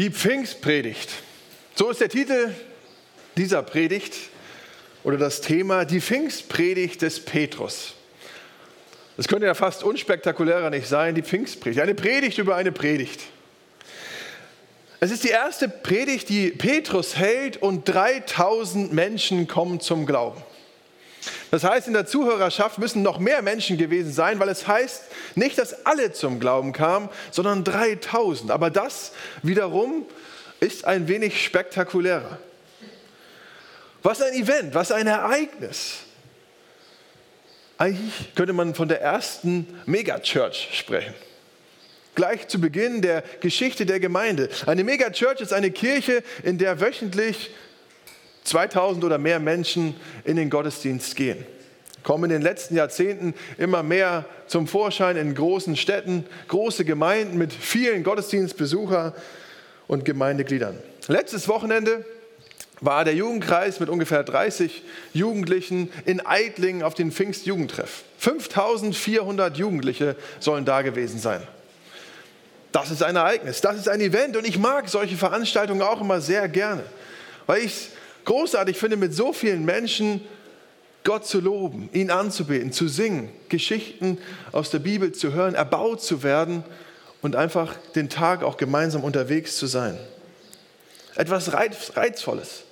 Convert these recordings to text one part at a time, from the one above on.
Die Pfingstpredigt. So ist der Titel dieser Predigt oder das Thema die Pfingstpredigt des Petrus. Es könnte ja fast unspektakulärer nicht sein, die Pfingstpredigt. Eine Predigt über eine Predigt. Es ist die erste Predigt, die Petrus hält und 3000 Menschen kommen zum Glauben. Das heißt, in der Zuhörerschaft müssen noch mehr Menschen gewesen sein, weil es heißt nicht, dass alle zum Glauben kamen, sondern 3000. Aber das wiederum ist ein wenig spektakulärer. Was ein Event, was ein Ereignis. Eigentlich könnte man von der ersten Megachurch sprechen. Gleich zu Beginn der Geschichte der Gemeinde. Eine Megachurch ist eine Kirche, in der wöchentlich 2000 oder mehr Menschen in den Gottesdienst gehen. Kommen in den letzten Jahrzehnten immer mehr zum Vorschein in großen Städten, große Gemeinden mit vielen Gottesdienstbesuchern und Gemeindegliedern. Letztes Wochenende war der Jugendkreis mit ungefähr 30 Jugendlichen in Eitlingen auf den Pfingstjugendtreff. 5400 Jugendliche sollen da gewesen sein. Das ist ein Ereignis, das ist ein Event und ich mag solche Veranstaltungen auch immer sehr gerne, weil ich großartig finde, mit so vielen Menschen Gott zu loben, ihn anzubeten, zu singen, Geschichten aus der Bibel zu hören, erbaut zu werden und einfach den Tag auch gemeinsam unterwegs zu sein. Etwas Reizvolles.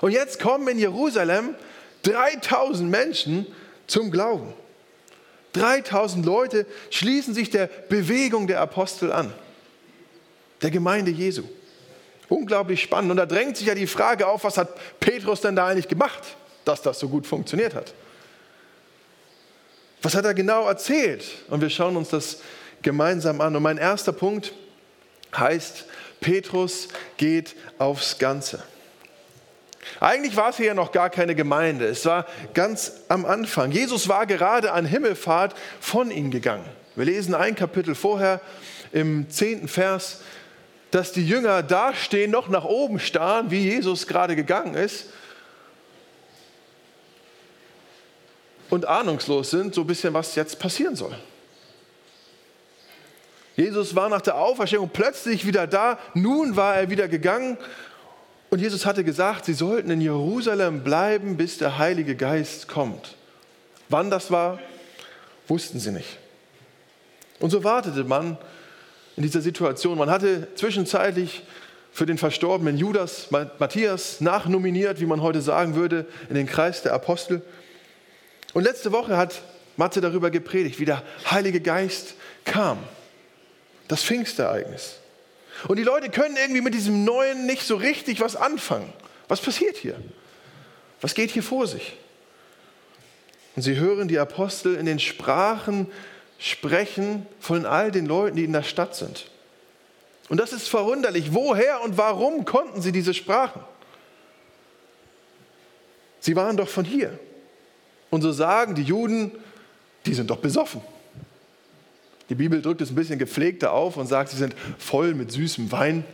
Und jetzt kommen in Jerusalem 3000 Menschen zum Glauben. 3000 Leute schließen sich der Bewegung der Apostel an, der Gemeinde Jesu. Unglaublich spannend. Und da drängt sich ja die Frage auf, was hat Petrus denn da eigentlich gemacht, dass das so gut funktioniert hat? Was hat er genau erzählt? Und wir schauen uns das gemeinsam an. Und mein erster Punkt heißt, Petrus geht aufs Ganze. Eigentlich war es hier ja noch gar keine Gemeinde. Es war ganz am Anfang. Jesus war gerade an Himmelfahrt von ihnen gegangen. Wir lesen ein Kapitel vorher im zehnten Vers dass die Jünger dastehen, noch nach oben starren, wie Jesus gerade gegangen ist und ahnungslos sind, so ein bisschen, was jetzt passieren soll. Jesus war nach der Auferstehung plötzlich wieder da, nun war er wieder gegangen und Jesus hatte gesagt, sie sollten in Jerusalem bleiben, bis der Heilige Geist kommt. Wann das war, wussten sie nicht. Und so wartete man in dieser Situation. Man hatte zwischenzeitlich für den verstorbenen Judas Matthias nachnominiert, wie man heute sagen würde, in den Kreis der Apostel. Und letzte Woche hat Mathe darüber gepredigt, wie der Heilige Geist kam. Das Pfingstereignis. Und die Leute können irgendwie mit diesem Neuen nicht so richtig was anfangen. Was passiert hier? Was geht hier vor sich? Und sie hören die Apostel in den Sprachen sprechen von all den Leuten, die in der Stadt sind. Und das ist verwunderlich. Woher und warum konnten sie diese Sprachen? Sie waren doch von hier. Und so sagen die Juden, die sind doch besoffen. Die Bibel drückt es ein bisschen gepflegter auf und sagt, sie sind voll mit süßem Wein.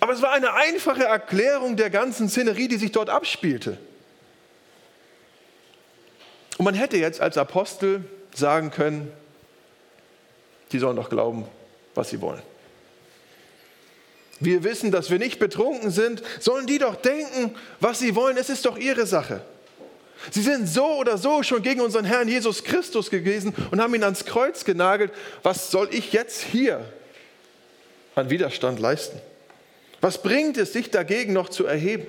Aber es war eine einfache Erklärung der ganzen Szenerie, die sich dort abspielte. Und man hätte jetzt als Apostel sagen können, die sollen doch glauben, was sie wollen. Wir wissen, dass wir nicht betrunken sind, sollen die doch denken, was sie wollen, es ist doch ihre Sache. Sie sind so oder so schon gegen unseren Herrn Jesus Christus gewesen und haben ihn ans Kreuz genagelt. Was soll ich jetzt hier an Widerstand leisten? Was bringt es, sich dagegen noch zu erheben?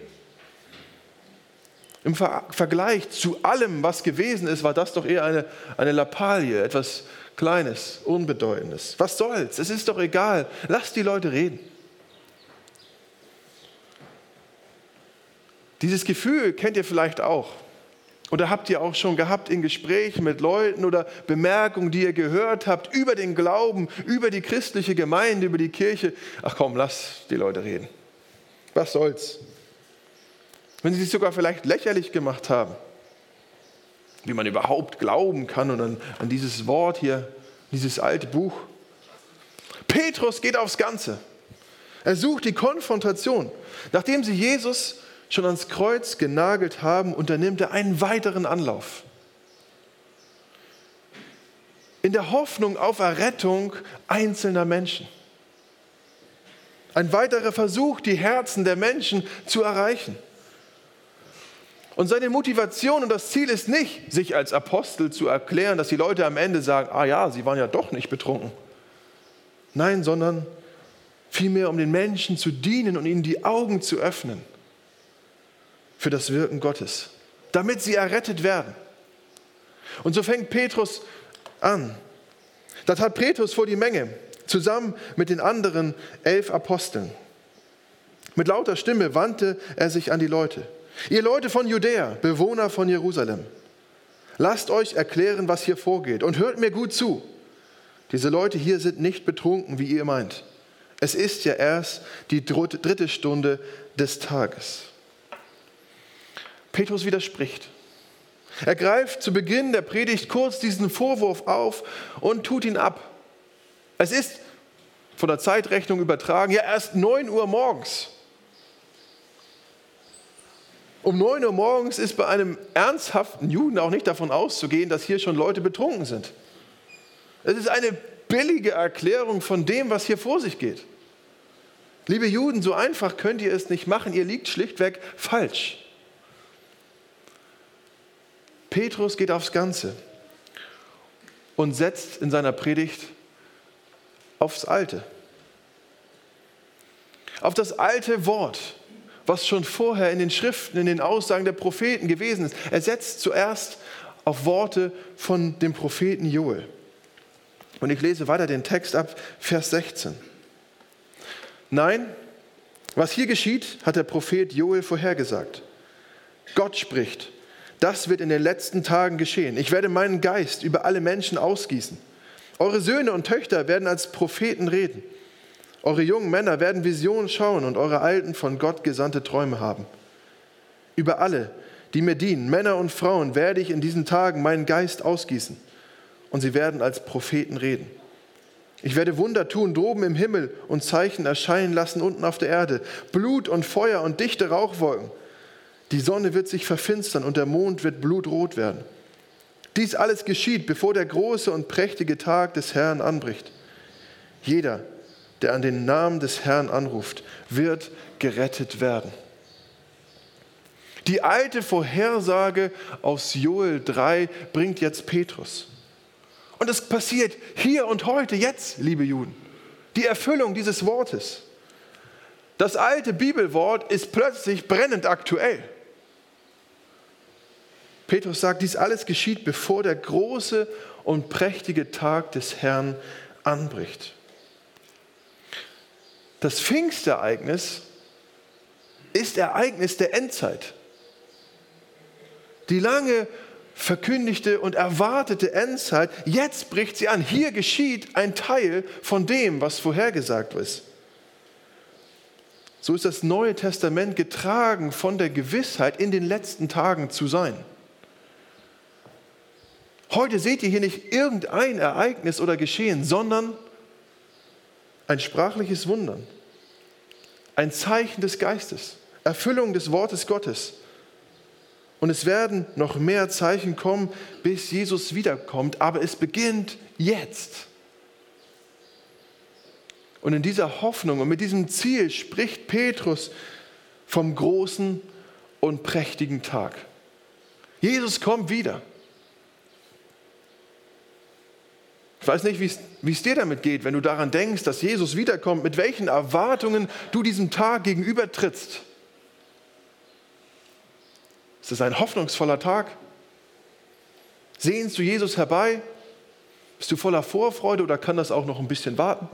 Im Vergleich zu allem, was gewesen ist, war das doch eher eine, eine Lappalie, etwas Kleines, Unbedeutendes. Was soll's? Es ist doch egal. Lass die Leute reden. Dieses Gefühl kennt ihr vielleicht auch. Oder habt ihr auch schon gehabt in Gesprächen mit Leuten oder Bemerkungen, die ihr gehört habt über den Glauben, über die christliche Gemeinde, über die Kirche? Ach komm, lass die Leute reden. Was soll's? Wenn sie sich sogar vielleicht lächerlich gemacht haben, wie man überhaupt glauben kann und an, an dieses Wort hier, dieses alte Buch. Petrus geht aufs Ganze. Er sucht die Konfrontation. Nachdem sie Jesus schon ans Kreuz genagelt haben, unternimmt er einen weiteren Anlauf. In der Hoffnung auf Errettung einzelner Menschen. Ein weiterer Versuch, die Herzen der Menschen zu erreichen. Und seine Motivation und das Ziel ist nicht, sich als Apostel zu erklären, dass die Leute am Ende sagen, ah ja, sie waren ja doch nicht betrunken. Nein, sondern vielmehr um den Menschen zu dienen und ihnen die Augen zu öffnen für das Wirken Gottes, damit sie errettet werden. Und so fängt Petrus an. Das hat Petrus vor die Menge, zusammen mit den anderen elf Aposteln. Mit lauter Stimme wandte er sich an die Leute. Ihr Leute von Judäa, Bewohner von Jerusalem, lasst euch erklären, was hier vorgeht und hört mir gut zu. Diese Leute hier sind nicht betrunken, wie ihr meint. Es ist ja erst die dritte Stunde des Tages. Petrus widerspricht. Er greift zu Beginn der Predigt kurz diesen Vorwurf auf und tut ihn ab. Es ist von der Zeitrechnung übertragen, ja erst 9 Uhr morgens. Um 9 Uhr morgens ist bei einem ernsthaften Juden auch nicht davon auszugehen, dass hier schon Leute betrunken sind. Es ist eine billige Erklärung von dem, was hier vor sich geht. Liebe Juden, so einfach könnt ihr es nicht machen, ihr liegt schlichtweg falsch. Petrus geht aufs Ganze und setzt in seiner Predigt aufs Alte. Auf das alte Wort, was schon vorher in den Schriften, in den Aussagen der Propheten gewesen ist. Er setzt zuerst auf Worte von dem Propheten Joel. Und ich lese weiter den Text ab, Vers 16. Nein, was hier geschieht, hat der Prophet Joel vorhergesagt. Gott spricht, das wird in den letzten Tagen geschehen. Ich werde meinen Geist über alle Menschen ausgießen. Eure Söhne und Töchter werden als Propheten reden. Eure jungen Männer werden Visionen schauen und eure Alten von Gott gesandte Träume haben. Über alle, die mir dienen, Männer und Frauen, werde ich in diesen Tagen meinen Geist ausgießen und sie werden als Propheten reden. Ich werde Wunder tun droben im Himmel und Zeichen erscheinen lassen unten auf der Erde. Blut und Feuer und dichte Rauchwolken. Die Sonne wird sich verfinstern und der Mond wird blutrot werden. Dies alles geschieht, bevor der große und prächtige Tag des Herrn anbricht. Jeder, der an den Namen des Herrn anruft, wird gerettet werden. Die alte Vorhersage aus Joel 3 bringt jetzt Petrus. Und es passiert hier und heute, jetzt, liebe Juden. Die Erfüllung dieses Wortes. Das alte Bibelwort ist plötzlich brennend aktuell. Petrus sagt, dies alles geschieht, bevor der große und prächtige Tag des Herrn anbricht. Das Pfingstereignis ist Ereignis der Endzeit. Die lange verkündigte und erwartete Endzeit, jetzt bricht sie an. Hier geschieht ein Teil von dem, was vorhergesagt ist. So ist das Neue Testament getragen von der Gewissheit, in den letzten Tagen zu sein. Heute seht ihr hier nicht irgendein Ereignis oder Geschehen, sondern ein sprachliches Wundern, ein Zeichen des Geistes, Erfüllung des Wortes Gottes. Und es werden noch mehr Zeichen kommen, bis Jesus wiederkommt. Aber es beginnt jetzt. Und in dieser Hoffnung und mit diesem Ziel spricht Petrus vom großen und prächtigen Tag. Jesus kommt wieder. Ich weiß nicht, wie es dir damit geht, wenn du daran denkst, dass Jesus wiederkommt, mit welchen Erwartungen du diesem Tag gegenübertrittst. Ist es ein hoffnungsvoller Tag? Sehnst du Jesus herbei? Bist du voller Vorfreude oder kann das auch noch ein bisschen warten?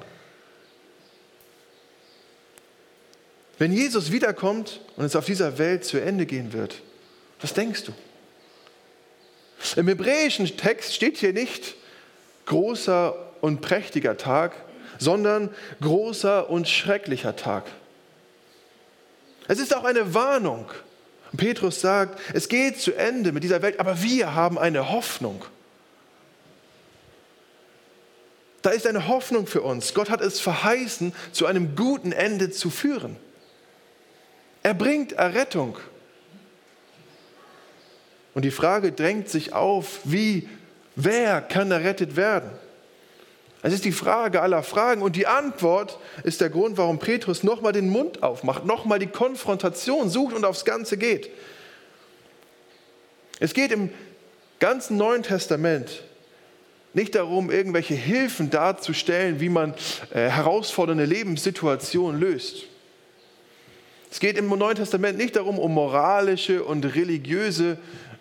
Wenn Jesus wiederkommt und es auf dieser Welt zu Ende gehen wird, was denkst du? Im hebräischen Text steht hier nicht großer und prächtiger Tag, sondern großer und schrecklicher Tag. Es ist auch eine Warnung Petrus sagt, es geht zu Ende mit dieser Welt, aber wir haben eine Hoffnung. Da ist eine Hoffnung für uns. Gott hat es verheißen, zu einem guten Ende zu führen. Er bringt Errettung. Und die Frage drängt sich auf, wie, wer kann errettet werden? Es ist die Frage aller Fragen und die Antwort ist der Grund, warum Petrus nochmal den Mund aufmacht, nochmal die Konfrontation sucht und aufs Ganze geht. Es geht im ganzen Neuen Testament nicht darum, irgendwelche Hilfen darzustellen, wie man äh, herausfordernde Lebenssituationen löst. Es geht im Neuen Testament nicht darum, um moralische und religiöse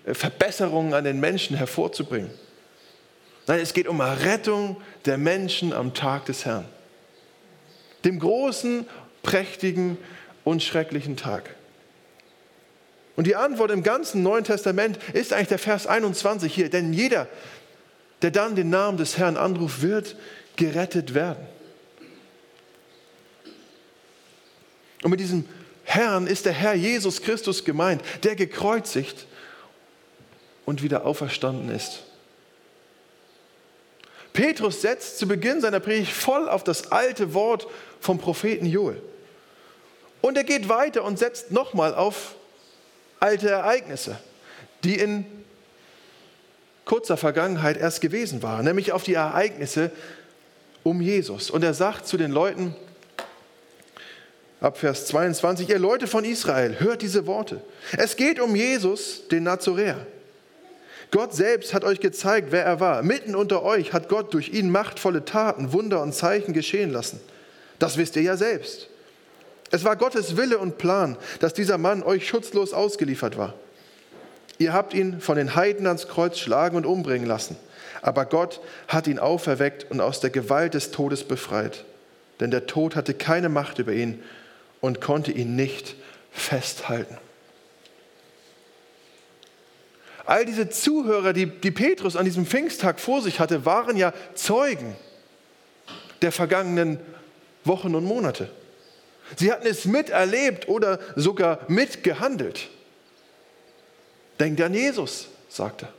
äh, Verbesserungen an den Menschen hervorzubringen. Nein, es geht um Errettung der Menschen am Tag des Herrn. Dem großen, prächtigen und schrecklichen Tag. Und die Antwort im ganzen Neuen Testament ist eigentlich der Vers 21 hier. Denn jeder, der dann den Namen des Herrn anruft, wird gerettet werden. Und mit diesem Herrn ist der Herr Jesus Christus gemeint, der gekreuzigt und wieder auferstanden ist. Petrus setzt zu Beginn seiner Predigt voll auf das alte Wort vom Propheten Joel. Und er geht weiter und setzt nochmal auf alte Ereignisse, die in kurzer Vergangenheit erst gewesen waren, nämlich auf die Ereignisse um Jesus. Und er sagt zu den Leuten, ab Vers 22, ihr Leute von Israel, hört diese Worte. Es geht um Jesus, den Nazoräer Gott selbst hat euch gezeigt, wer er war. Mitten unter euch hat Gott durch ihn machtvolle Taten, Wunder und Zeichen geschehen lassen. Das wisst ihr ja selbst. Es war Gottes Wille und Plan, dass dieser Mann euch schutzlos ausgeliefert war. Ihr habt ihn von den Heiden ans Kreuz schlagen und umbringen lassen. Aber Gott hat ihn auferweckt und aus der Gewalt des Todes befreit. Denn der Tod hatte keine Macht über ihn und konnte ihn nicht festhalten. All diese Zuhörer, die, die Petrus an diesem Pfingsttag vor sich hatte, waren ja Zeugen der vergangenen Wochen und Monate. Sie hatten es miterlebt oder sogar mitgehandelt. Denkt an Jesus, sagt er.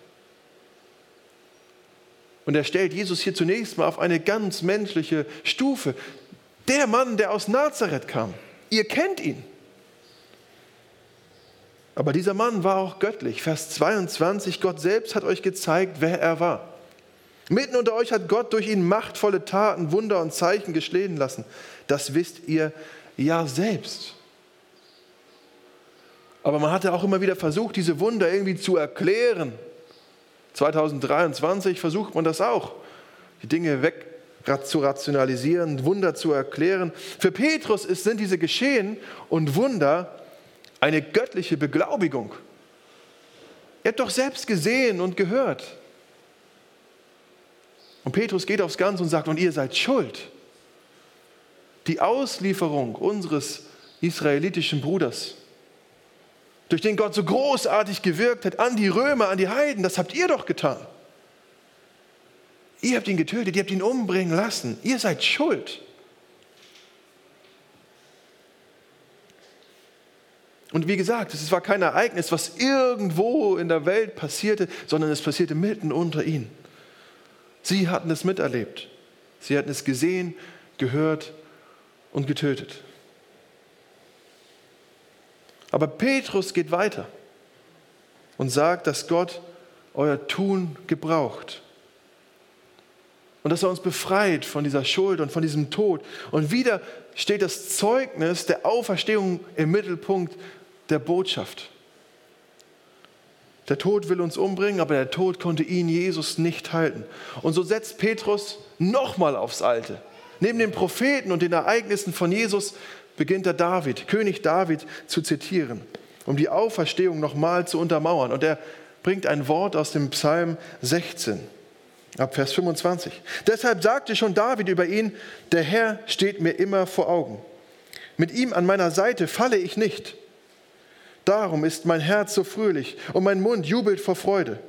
Und er stellt Jesus hier zunächst mal auf eine ganz menschliche Stufe. Der Mann, der aus Nazareth kam. Ihr kennt ihn. Aber dieser Mann war auch göttlich. Vers 22, Gott selbst hat euch gezeigt, wer er war. Mitten unter euch hat Gott durch ihn machtvolle Taten, Wunder und Zeichen geschehen lassen. Das wisst ihr ja selbst. Aber man hatte auch immer wieder versucht, diese Wunder irgendwie zu erklären. 2023 versucht man das auch, die Dinge weg zu rationalisieren, Wunder zu erklären. Für Petrus sind diese Geschehen und Wunder eine göttliche Beglaubigung. Ihr habt doch selbst gesehen und gehört. Und Petrus geht aufs Ganze und sagt, und ihr seid schuld. Die Auslieferung unseres israelitischen Bruders, durch den Gott so großartig gewirkt hat, an die Römer, an die Heiden, das habt ihr doch getan. Ihr habt ihn getötet, ihr habt ihn umbringen lassen. Ihr seid schuld. Und wie gesagt, es war kein Ereignis, was irgendwo in der Welt passierte, sondern es passierte mitten unter ihnen. Sie hatten es miterlebt. Sie hatten es gesehen, gehört und getötet. Aber Petrus geht weiter und sagt, dass Gott euer Tun gebraucht. Und dass er uns befreit von dieser Schuld und von diesem Tod. Und wieder steht das Zeugnis der Auferstehung im Mittelpunkt der Botschaft. Der Tod will uns umbringen, aber der Tod konnte ihn, Jesus, nicht halten. Und so setzt Petrus nochmal aufs Alte. Neben den Propheten und den Ereignissen von Jesus beginnt er David, König David, zu zitieren, um die Auferstehung nochmal zu untermauern. Und er bringt ein Wort aus dem Psalm 16, ab Vers 25. Deshalb sagte schon David über ihn, der Herr steht mir immer vor Augen. Mit ihm an meiner Seite falle ich nicht. Darum ist mein Herz so fröhlich und mein Mund jubelt vor Freude.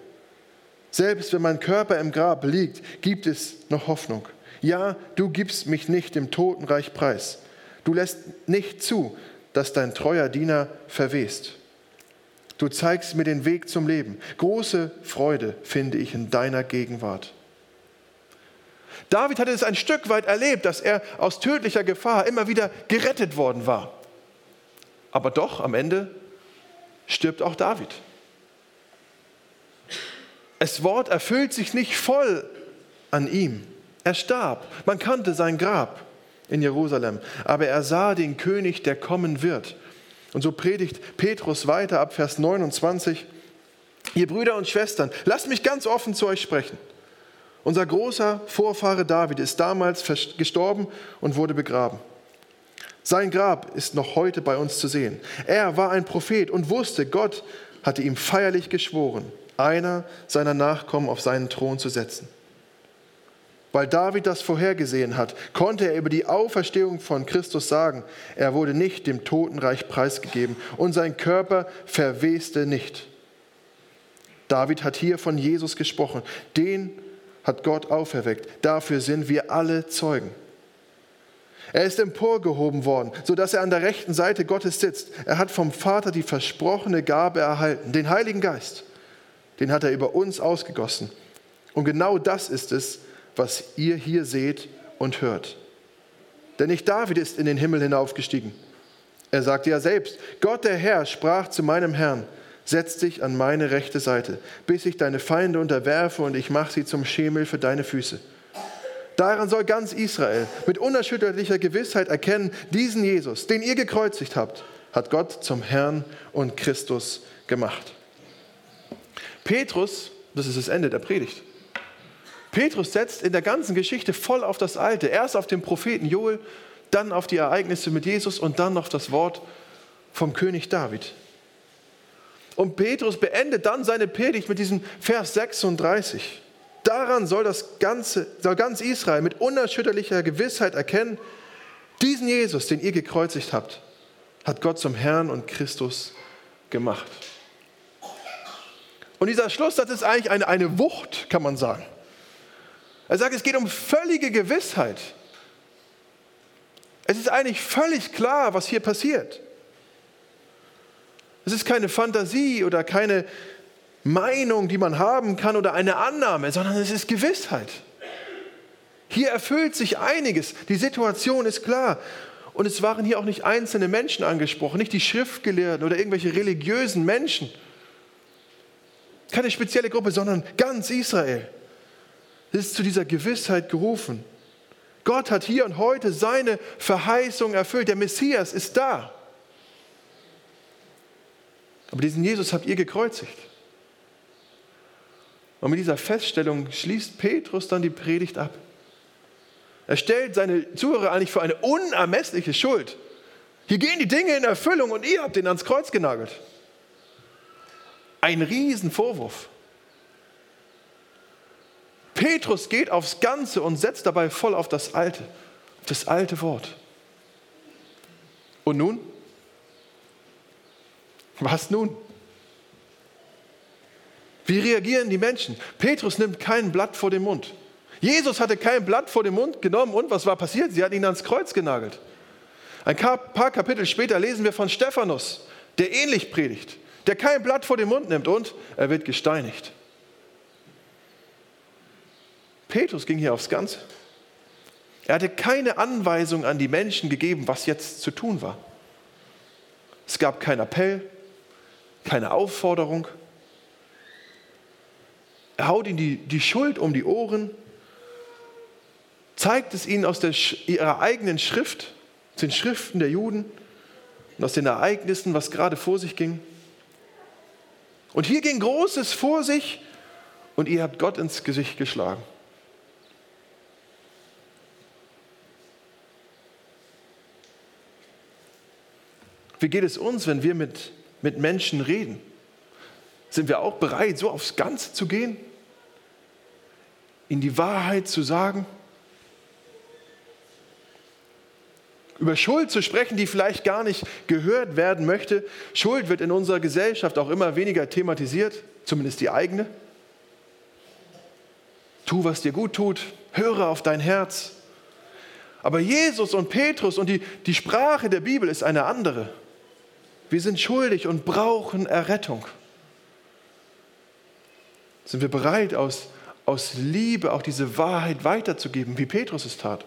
Selbst wenn mein Körper im Grab liegt, gibt es noch Hoffnung. Ja, du gibst mich nicht dem Totenreich preis. Du lässt nicht zu, dass dein treuer Diener verwest. Du zeigst mir den Weg zum Leben. Große Freude finde ich in deiner Gegenwart. David hatte es ein Stück weit erlebt, dass er aus tödlicher Gefahr immer wieder gerettet worden war. Aber doch am Ende stirbt auch David. Das Wort erfüllt sich nicht voll an ihm. Er starb. Man kannte sein Grab in Jerusalem, aber er sah den König, der kommen wird. Und so predigt Petrus weiter ab Vers 29. Ihr Brüder und Schwestern, lasst mich ganz offen zu euch sprechen. Unser großer Vorfahre David ist damals gestorben und wurde begraben. Sein Grab ist noch heute bei uns zu sehen. Er war ein Prophet und wusste, Gott hatte ihm feierlich geschworen, einer seiner Nachkommen auf seinen Thron zu setzen. Weil David das vorhergesehen hat, konnte er über die Auferstehung von Christus sagen, er wurde nicht dem Totenreich preisgegeben und sein Körper verweste nicht. David hat hier von Jesus gesprochen. Den hat Gott auferweckt. Dafür sind wir alle Zeugen. Er ist emporgehoben worden, sodass er an der rechten Seite Gottes sitzt. Er hat vom Vater die versprochene Gabe erhalten, den Heiligen Geist. Den hat er über uns ausgegossen. Und genau das ist es, was ihr hier seht und hört. Denn nicht David ist in den Himmel hinaufgestiegen. Er sagte ja selbst, Gott der Herr sprach zu meinem Herrn, Setz dich an meine rechte Seite, bis ich deine Feinde unterwerfe und ich mache sie zum Schemel für deine Füße. Daran soll ganz Israel mit unerschütterlicher Gewissheit erkennen, diesen Jesus, den ihr gekreuzigt habt, hat Gott zum Herrn und Christus gemacht. Petrus, das ist das Ende der Predigt. Petrus setzt in der ganzen Geschichte voll auf das Alte. Erst auf den Propheten Joel, dann auf die Ereignisse mit Jesus und dann auf das Wort vom König David. Und Petrus beendet dann seine Predigt mit diesem Vers 36. Daran soll das ganze, soll ganz Israel mit unerschütterlicher Gewissheit erkennen, diesen Jesus, den ihr gekreuzigt habt, hat Gott zum Herrn und Christus gemacht. Und dieser Schlusssatz ist eigentlich eine, eine Wucht, kann man sagen. Er sagt, es geht um völlige Gewissheit. Es ist eigentlich völlig klar, was hier passiert. Es ist keine Fantasie oder keine Meinung, die man haben kann oder eine Annahme, sondern es ist Gewissheit. Hier erfüllt sich einiges. Die Situation ist klar. Und es waren hier auch nicht einzelne Menschen angesprochen, nicht die Schriftgelehrten oder irgendwelche religiösen Menschen. Keine spezielle Gruppe, sondern ganz Israel ist zu dieser Gewissheit gerufen. Gott hat hier und heute seine Verheißung erfüllt. Der Messias ist da. Aber diesen Jesus habt ihr gekreuzigt. Und mit dieser Feststellung schließt Petrus dann die Predigt ab. Er stellt seine Zuhörer eigentlich für eine unermessliche Schuld. Hier gehen die Dinge in Erfüllung und ihr habt ihn ans Kreuz genagelt. Ein Riesenvorwurf. Petrus geht aufs Ganze und setzt dabei voll auf das Alte, auf das alte Wort. Und nun? Was nun? Wie reagieren die Menschen? Petrus nimmt kein Blatt vor den Mund. Jesus hatte kein Blatt vor den Mund genommen und was war passiert? Sie hat ihn ans Kreuz genagelt. Ein paar Kapitel später lesen wir von Stephanus, der ähnlich predigt, der kein Blatt vor den Mund nimmt und er wird gesteinigt. Petrus ging hier aufs Ganze. Er hatte keine Anweisung an die Menschen gegeben, was jetzt zu tun war. Es gab keinen Appell, keine Aufforderung. Er haut ihnen die, die Schuld um die Ohren, zeigt es ihnen aus der, ihrer eigenen Schrift, aus den Schriften der Juden und aus den Ereignissen, was gerade vor sich ging. Und hier ging Großes vor sich und ihr habt Gott ins Gesicht geschlagen. Wie geht es uns, wenn wir mit mit Menschen reden? Sind wir auch bereit, so aufs Ganze zu gehen? In die Wahrheit zu sagen? Über Schuld zu sprechen, die vielleicht gar nicht gehört werden möchte. Schuld wird in unserer Gesellschaft auch immer weniger thematisiert, zumindest die eigene. Tu, was dir gut tut, höre auf dein Herz. Aber Jesus und Petrus und die, die Sprache der Bibel ist eine andere. Wir sind schuldig und brauchen Errettung. Sind wir bereit, aus, aus Liebe auch diese Wahrheit weiterzugeben, wie Petrus es tat?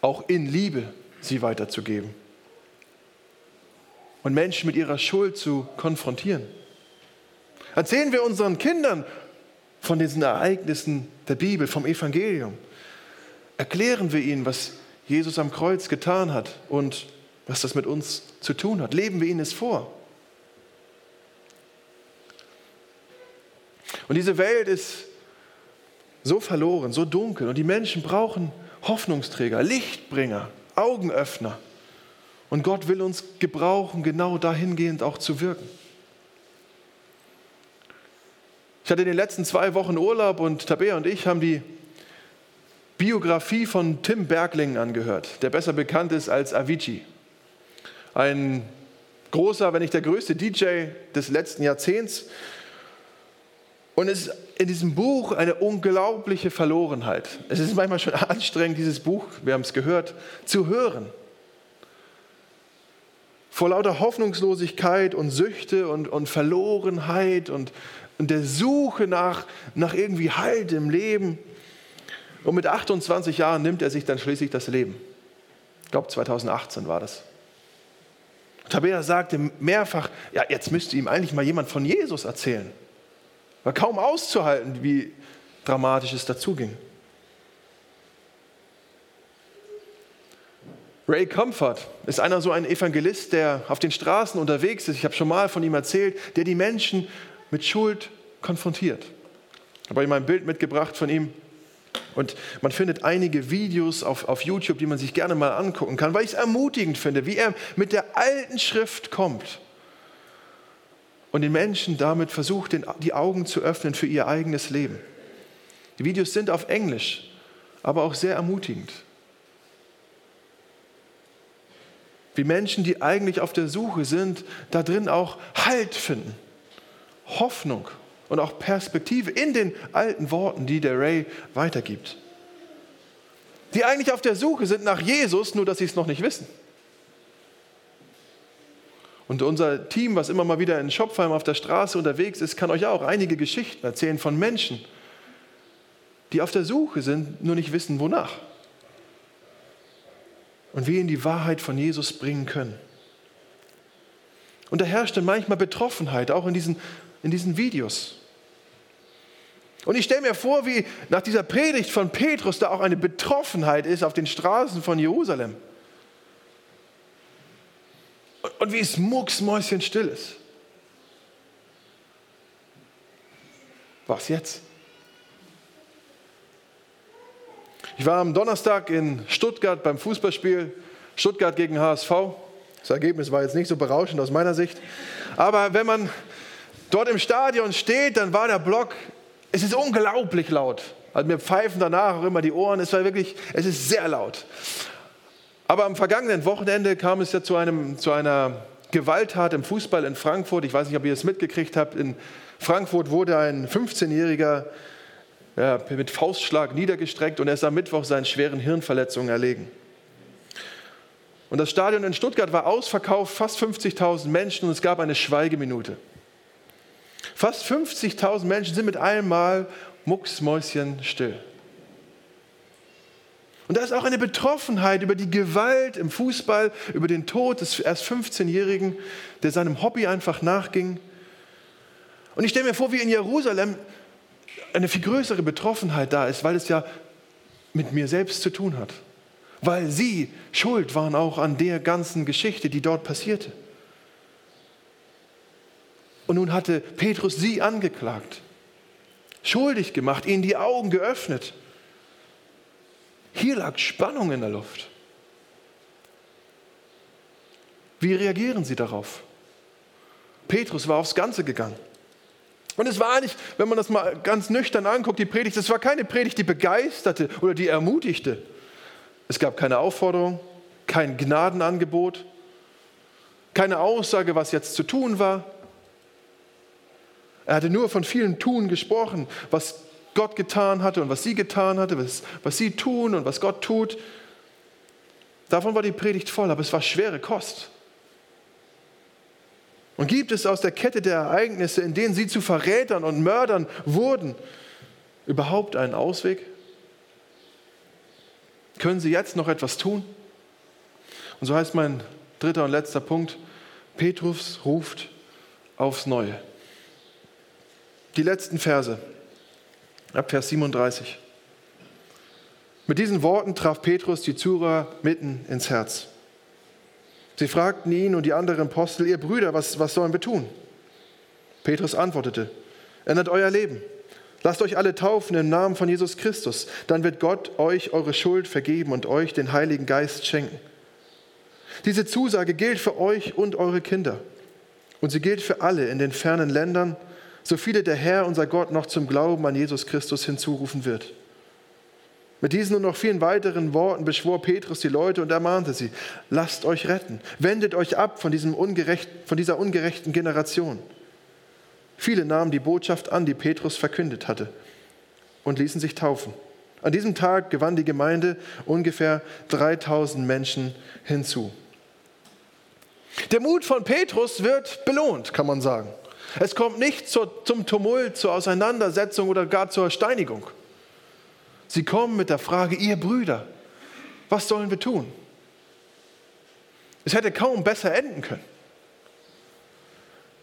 Auch in Liebe sie weiterzugeben. Und Menschen mit ihrer Schuld zu konfrontieren. Erzählen wir unseren Kindern von diesen Ereignissen der Bibel, vom Evangelium. erklären wir ihnen, was Jesus am Kreuz getan hat und was das mit uns zu tun hat. Leben wir ihnen es vor. Und diese Welt ist so verloren, so dunkel und die Menschen brauchen Hoffnungsträger, Lichtbringer, Augenöffner. Und Gott will uns gebrauchen, genau dahingehend auch zu wirken. Ich hatte in den letzten zwei Wochen Urlaub und Tabea und ich haben die Biografie von Tim Bergling angehört, der besser bekannt ist als Avicii. Ein großer, wenn nicht der größte DJ des letzten Jahrzehnts. Und es ist in diesem Buch eine unglaubliche Verlorenheit. Es ist manchmal schon anstrengend, dieses Buch, wir haben es gehört, zu hören. Vor lauter Hoffnungslosigkeit und Süchte und, und Verlorenheit und, und der Suche nach, nach irgendwie Halt im Leben. Und mit 28 Jahren nimmt er sich dann schließlich das Leben. Ich glaube, 2018 war das. Tabea sagte mehrfach, ja, jetzt müsste ihm eigentlich mal jemand von Jesus erzählen. War kaum auszuhalten, wie dramatisch es dazuging. Ray Comfort ist einer so ein Evangelist, der auf den Straßen unterwegs ist. Ich habe schon mal von ihm erzählt, der die Menschen mit Schuld konfrontiert. Ich habe mal ein Bild mitgebracht von ihm. Und man findet einige Videos auf, auf YouTube, die man sich gerne mal angucken kann, weil ich es ermutigend finde, wie er mit der alten Schrift kommt und den Menschen damit versucht, die Augen zu öffnen für ihr eigenes Leben. Die Videos sind auf Englisch, aber auch sehr ermutigend. Wie Menschen, die eigentlich auf der Suche sind, da drin auch Halt finden, Hoffnung und auch Perspektive in den alten Worten, die der Ray weitergibt. Die eigentlich auf der Suche sind nach Jesus, nur dass sie es noch nicht wissen. Und unser Team, was immer mal wieder in Schopfheim auf der Straße unterwegs ist, kann euch auch einige Geschichten erzählen von Menschen, die auf der Suche sind, nur nicht wissen, wonach. Und wir in die Wahrheit von Jesus bringen können. Und da herrscht dann manchmal Betroffenheit, auch in diesen, in diesen Videos. Und ich stelle mir vor, wie nach dieser Predigt von Petrus da auch eine Betroffenheit ist auf den Straßen von Jerusalem und wie es mucksmäuschenstill ist. Was jetzt? Ich war am Donnerstag in Stuttgart beim Fußballspiel Stuttgart gegen HSV. Das Ergebnis war jetzt nicht so berauschend aus meiner Sicht. Aber wenn man dort im Stadion steht, dann war der Block, es ist unglaublich laut. Also mir pfeifen danach auch immer die Ohren. Es war wirklich, es ist sehr laut. Aber am vergangenen Wochenende kam es ja zu, einem, zu einer Gewalttat im Fußball in Frankfurt. Ich weiß nicht, ob ihr es mitgekriegt habt. In Frankfurt wurde ein 15-Jähriger ja, mit Faustschlag niedergestreckt und er ist am Mittwoch seinen schweren Hirnverletzungen erlegen. Und das Stadion in Stuttgart war ausverkauft, fast 50.000 Menschen und es gab eine Schweigeminute. Fast 50.000 Menschen sind mit einem Mal mucksmäuschen still. Und da ist auch eine Betroffenheit über die Gewalt im Fußball, über den Tod des erst 15-Jährigen, der seinem Hobby einfach nachging. Und ich stelle mir vor, wie in Jerusalem eine viel größere Betroffenheit da ist, weil es ja mit mir selbst zu tun hat. Weil sie schuld waren auch an der ganzen Geschichte, die dort passierte. Und nun hatte Petrus sie angeklagt, schuldig gemacht, ihnen die Augen geöffnet. Hier lag Spannung in der Luft. Wie reagieren Sie darauf? Petrus war aufs Ganze gegangen. Und es war nicht, wenn man das mal ganz nüchtern anguckt, die Predigt, es war keine Predigt, die begeisterte oder die ermutigte. Es gab keine Aufforderung, kein Gnadenangebot, keine Aussage, was jetzt zu tun war. Er hatte nur von vielen Tun gesprochen, was Gott getan hatte und was sie getan hatte, was, was sie tun und was Gott tut. Davon war die Predigt voll, aber es war schwere Kost. Und gibt es aus der Kette der Ereignisse, in denen sie zu Verrätern und Mördern wurden, überhaupt einen Ausweg? Können sie jetzt noch etwas tun? Und so heißt mein dritter und letzter Punkt, Petrus ruft aufs Neue. Die letzten Verse ab Vers 37. Mit diesen Worten traf Petrus die Zuhörer mitten ins Herz. Sie fragten ihn und die anderen Apostel, ihr Brüder, was, was sollen wir tun? Petrus antwortete, ändert euer Leben. Lasst euch alle taufen im Namen von Jesus Christus. Dann wird Gott euch eure Schuld vergeben und euch den Heiligen Geist schenken. Diese Zusage gilt für euch und eure Kinder. Und sie gilt für alle in den fernen Ländern, so viele der Herr, unser Gott, noch zum Glauben an Jesus Christus hinzurufen wird. Mit diesen und noch vielen weiteren Worten beschwor Petrus die Leute und ermahnte sie, lasst euch retten, wendet euch ab von, diesem ungerecht, von dieser ungerechten Generation. Viele nahmen die Botschaft an, die Petrus verkündet hatte, und ließen sich taufen. An diesem Tag gewann die Gemeinde ungefähr 3000 Menschen hinzu. Der Mut von Petrus wird belohnt, kann man sagen. Es kommt nicht zum Tumult, zur Auseinandersetzung oder gar zur Steinigung. Sie kommen mit der Frage, ihr Brüder, was sollen wir tun? Es hätte kaum besser enden können.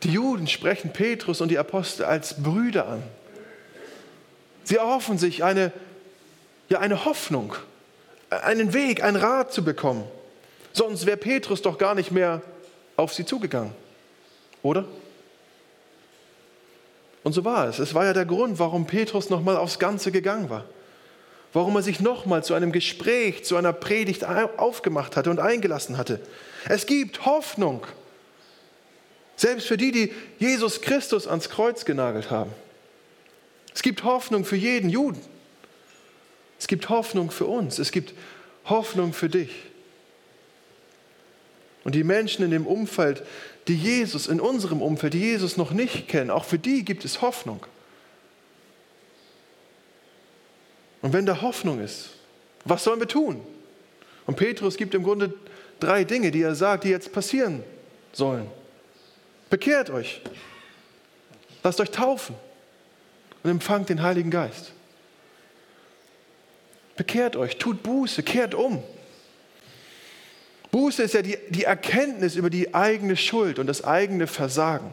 Die Juden sprechen Petrus und die Apostel als Brüder an. Sie erhoffen sich eine, ja, eine Hoffnung, einen Weg, einen Rat zu bekommen. Sonst wäre Petrus doch gar nicht mehr auf sie zugegangen, oder? Und so war es. Es war ja der Grund, warum Petrus nochmal aufs Ganze gegangen war. Warum er sich nochmal zu einem Gespräch, zu einer Predigt aufgemacht hatte und eingelassen hatte. Es gibt Hoffnung. Selbst für die, die Jesus Christus ans Kreuz genagelt haben. Es gibt Hoffnung für jeden Juden. Es gibt Hoffnung für uns. Es gibt Hoffnung für dich. Und die Menschen in dem Umfeld, die Jesus, in unserem Umfeld, die Jesus noch nicht kennen, auch für die gibt es Hoffnung. Und wenn da Hoffnung ist, was sollen wir tun? Und Petrus gibt im Grunde drei Dinge, die er sagt, die jetzt passieren sollen. Bekehrt euch, lasst euch taufen und empfangt den Heiligen Geist. Bekehrt euch, tut Buße, kehrt um. Buße ist ja die, die Erkenntnis über die eigene Schuld und das eigene Versagen.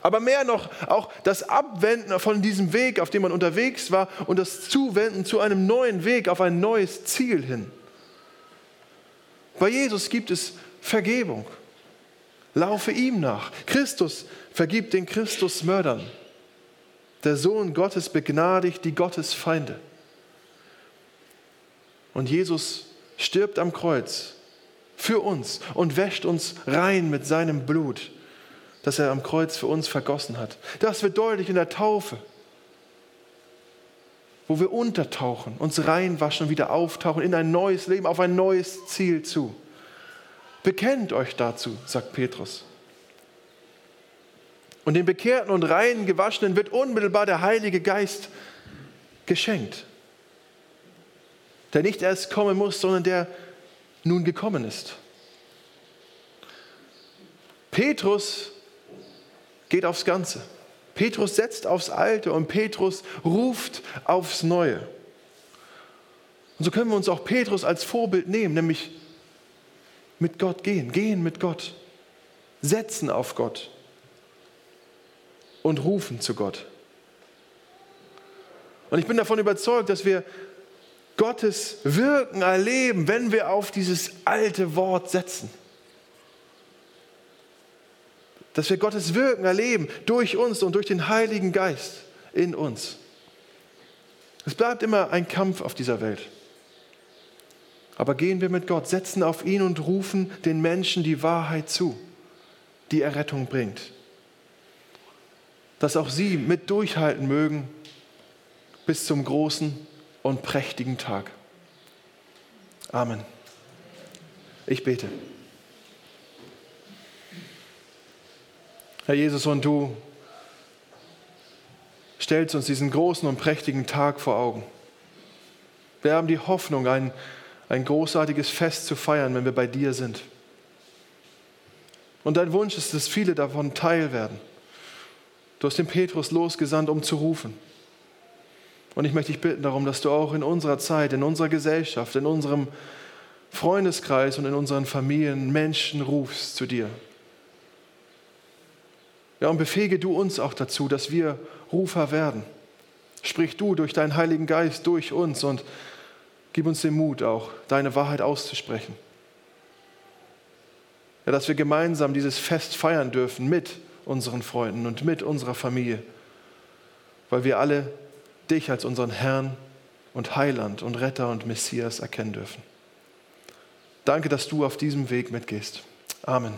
Aber mehr noch auch das Abwenden von diesem Weg, auf dem man unterwegs war, und das Zuwenden zu einem neuen Weg, auf ein neues Ziel hin. Bei Jesus gibt es Vergebung. Laufe ihm nach. Christus vergibt den Christusmördern. Der Sohn Gottes begnadigt die Gottesfeinde. Und Jesus stirbt am Kreuz für uns und wäscht uns rein mit seinem Blut, das er am Kreuz für uns vergossen hat. Das wird deutlich in der Taufe, wo wir untertauchen, uns reinwaschen und wieder auftauchen in ein neues Leben, auf ein neues Ziel zu. Bekennt euch dazu, sagt Petrus. Und den Bekehrten und reinen Gewaschenen wird unmittelbar der Heilige Geist geschenkt, der nicht erst kommen muss, sondern der nun gekommen ist. Petrus geht aufs Ganze. Petrus setzt aufs Alte und Petrus ruft aufs Neue. Und so können wir uns auch Petrus als Vorbild nehmen, nämlich mit Gott gehen, gehen mit Gott, setzen auf Gott und rufen zu Gott. Und ich bin davon überzeugt, dass wir Gottes Wirken erleben, wenn wir auf dieses alte Wort setzen. Dass wir Gottes Wirken erleben durch uns und durch den Heiligen Geist in uns. Es bleibt immer ein Kampf auf dieser Welt. Aber gehen wir mit Gott, setzen auf ihn und rufen den Menschen die Wahrheit zu, die Errettung bringt. Dass auch sie mit durchhalten mögen bis zum großen und prächtigen Tag. Amen. Ich bete. Herr Jesus, und du stellst uns diesen großen und prächtigen Tag vor Augen. Wir haben die Hoffnung, ein, ein großartiges Fest zu feiern, wenn wir bei dir sind. Und dein Wunsch ist, dass viele davon teil werden. Du hast den Petrus losgesandt, um zu rufen. Und ich möchte dich bitten darum, dass du auch in unserer Zeit, in unserer Gesellschaft, in unserem Freundeskreis und in unseren Familien Menschen rufst zu dir. Ja, und befähige du uns auch dazu, dass wir Rufer werden. Sprich du durch deinen Heiligen Geist durch uns und Gib uns den Mut auch, deine Wahrheit auszusprechen. Ja, dass wir gemeinsam dieses Fest feiern dürfen mit unseren Freunden und mit unserer Familie, weil wir alle dich als unseren Herrn und Heiland und Retter und Messias erkennen dürfen. Danke, dass du auf diesem Weg mitgehst. Amen.